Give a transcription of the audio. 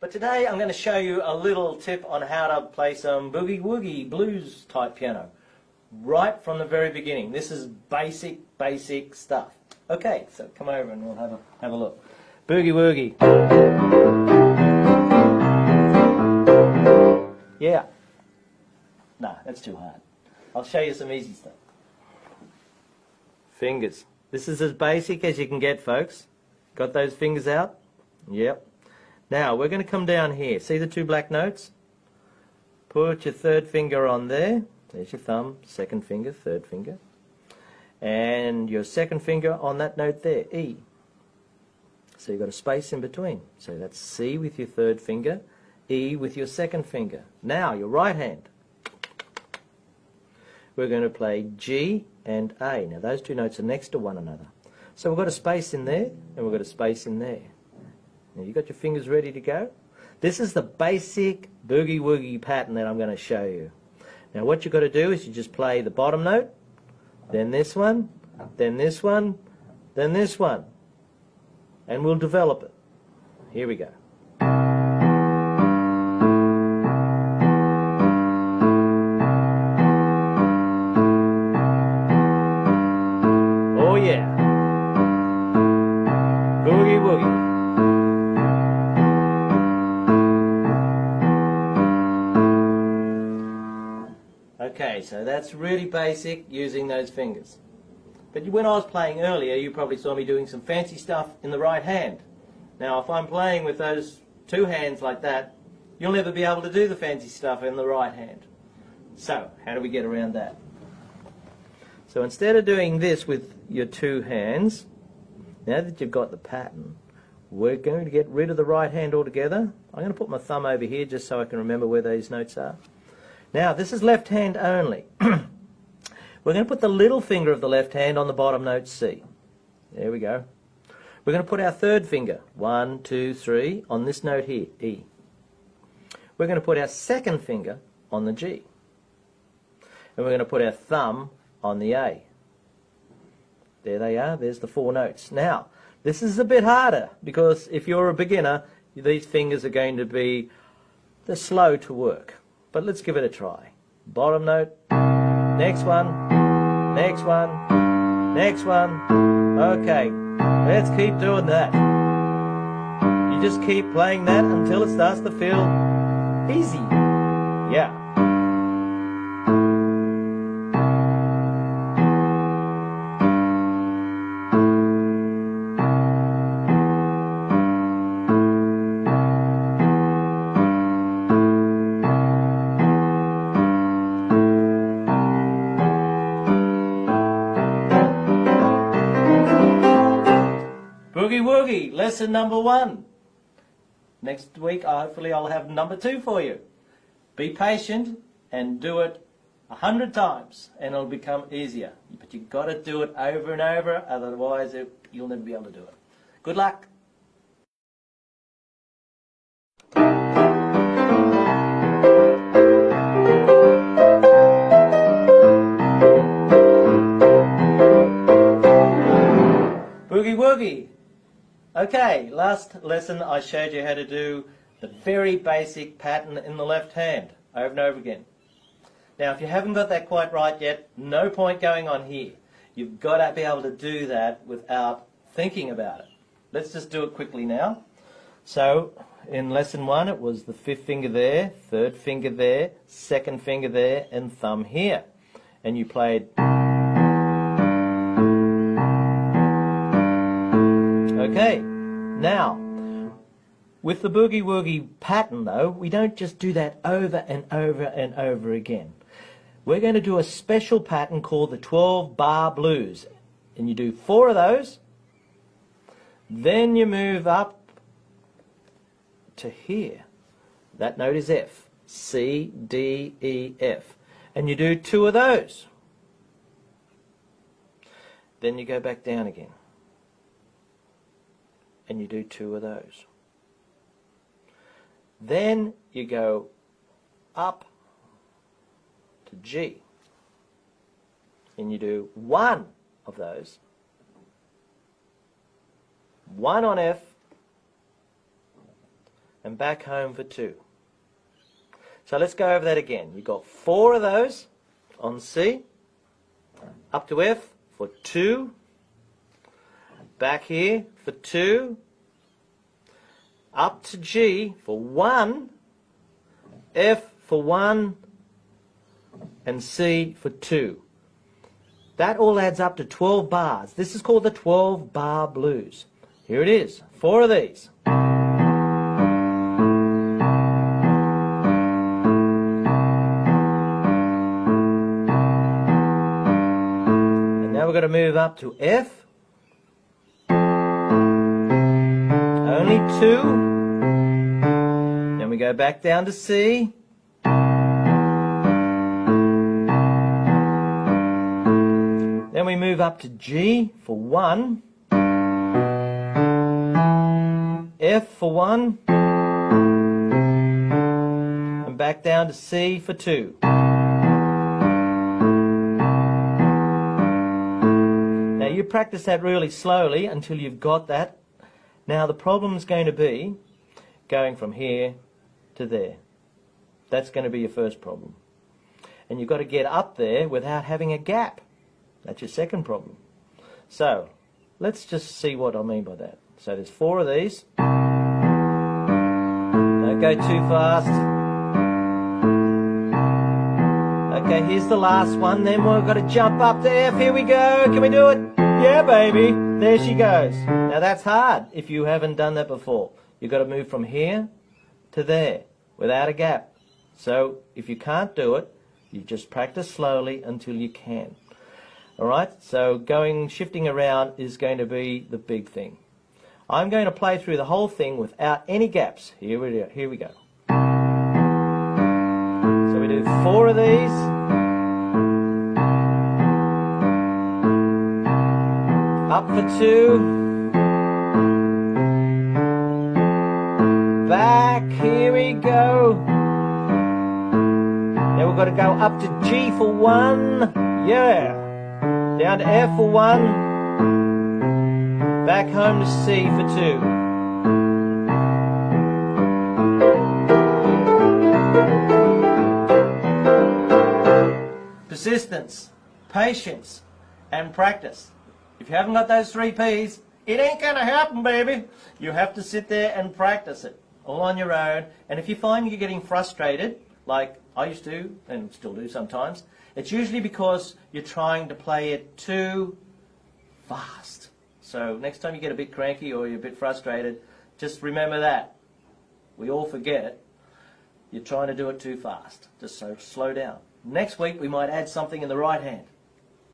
But today I'm going to show you a little tip on how to play some boogie woogie blues type piano. Right from the very beginning. This is basic, basic stuff. Okay, so come over and we'll have a, have a look. Boogie woogie. Yeah. Nah, that's too hard. I'll show you some easy stuff. Fingers. This is as basic as you can get, folks. Got those fingers out? Yep. Now, we're going to come down here. See the two black notes? Put your third finger on there. There's your thumb, second finger, third finger. And your second finger on that note there, E. So you've got a space in between. So that's C with your third finger, E with your second finger. Now, your right hand. We're going to play G and A. Now, those two notes are next to one another. So we've got a space in there, and we've got a space in there. Now, you got your fingers ready to go? This is the basic boogie woogie pattern that I'm going to show you. Now, what you've got to do is you just play the bottom note, then this one, then this one, then this one. And we'll develop it. Here we go. Okay, so that's really basic using those fingers. But when I was playing earlier, you probably saw me doing some fancy stuff in the right hand. Now, if I'm playing with those two hands like that, you'll never be able to do the fancy stuff in the right hand. So, how do we get around that? So instead of doing this with your two hands, now that you've got the pattern, we're going to get rid of the right hand altogether. I'm going to put my thumb over here just so I can remember where these notes are. Now, this is left hand only. We're going to put the little finger of the left hand on the bottom note C. There we go. We're going to put our third finger, one, two, three, on this note here, E. We're going to put our second finger on the G. And we're going to put our thumb on the A. There they are, there's the four notes. Now, this is a bit harder because if you're a beginner, these fingers are going to be, they're slow to work. But let's give it a try. Bottom note, next one, next one, next one. Okay, let's keep doing that. You just keep playing that until it starts to feel easy. Woogie, lesson number one. Next week, hopefully, I'll have number two for you. Be patient and do it a hundred times, and it'll become easier. But you've got to do it over and over, otherwise, it, you'll never be able to do it. Good luck. Okay, last lesson I showed you how to do the very basic pattern in the left hand over and over again. Now, if you haven't got that quite right yet, no point going on here. You've got to be able to do that without thinking about it. Let's just do it quickly now. So, in lesson one, it was the fifth finger there, third finger there, second finger there, and thumb here. And you played. Okay, now, with the boogie woogie pattern though, we don't just do that over and over and over again. We're going to do a special pattern called the 12 bar blues. And you do four of those, then you move up to here. That note is F. C, D, E, F. And you do two of those. Then you go back down again and you do two of those. Then you go up to G and you do one of those, one on F, and back home for 2. So let's go over that again. You've got four of those on C, up to F for 2, back here for 2, up to G for 1, F for 1, and C for 2. That all adds up to 12 bars. This is called the 12 bar blues. Here it is, four of these. And now we're going to move up to F. Only two. Then we go back down to C. Then we move up to G for one. F for one. And back down to C for two. Now you practice that really slowly until you've got that. Now the problem is going to be going from here to there. That's going to be your first problem. And you've got to get up there without having a gap. That's your second problem. So, let's just see what I mean by that. So there's four of these. Don't go too fast. Okay, here's the last one. Then we've got to jump up F. Here we go. Can we do it? Yeah, baby. There she goes. Now that's hard if you haven't done that before. You've got to move from here to there without a gap. So if you can't do it, you just practice slowly until you can. Alright, so going, shifting around is going to be the big thing. I'm going to play through the whole thing without any gaps. Here we go. Here we go. So we do four of these. Up for two. Back. Here we go. Now we've got to go up to G for one. Yeah. Down to F for one. Back home to C for two. Persistence, patience, and practice. If you haven't got those three P's, it ain't gonna happen, baby. You have to sit there and practice it all on your own. And if you find you're getting frustrated, like I used to and still do sometimes, it's usually because you're trying to play it too fast. So next time you get a bit cranky or you're a bit frustrated, just remember that. We all forget it. You're trying to do it too fast. Just so slow down. Next week we might add something in the right hand.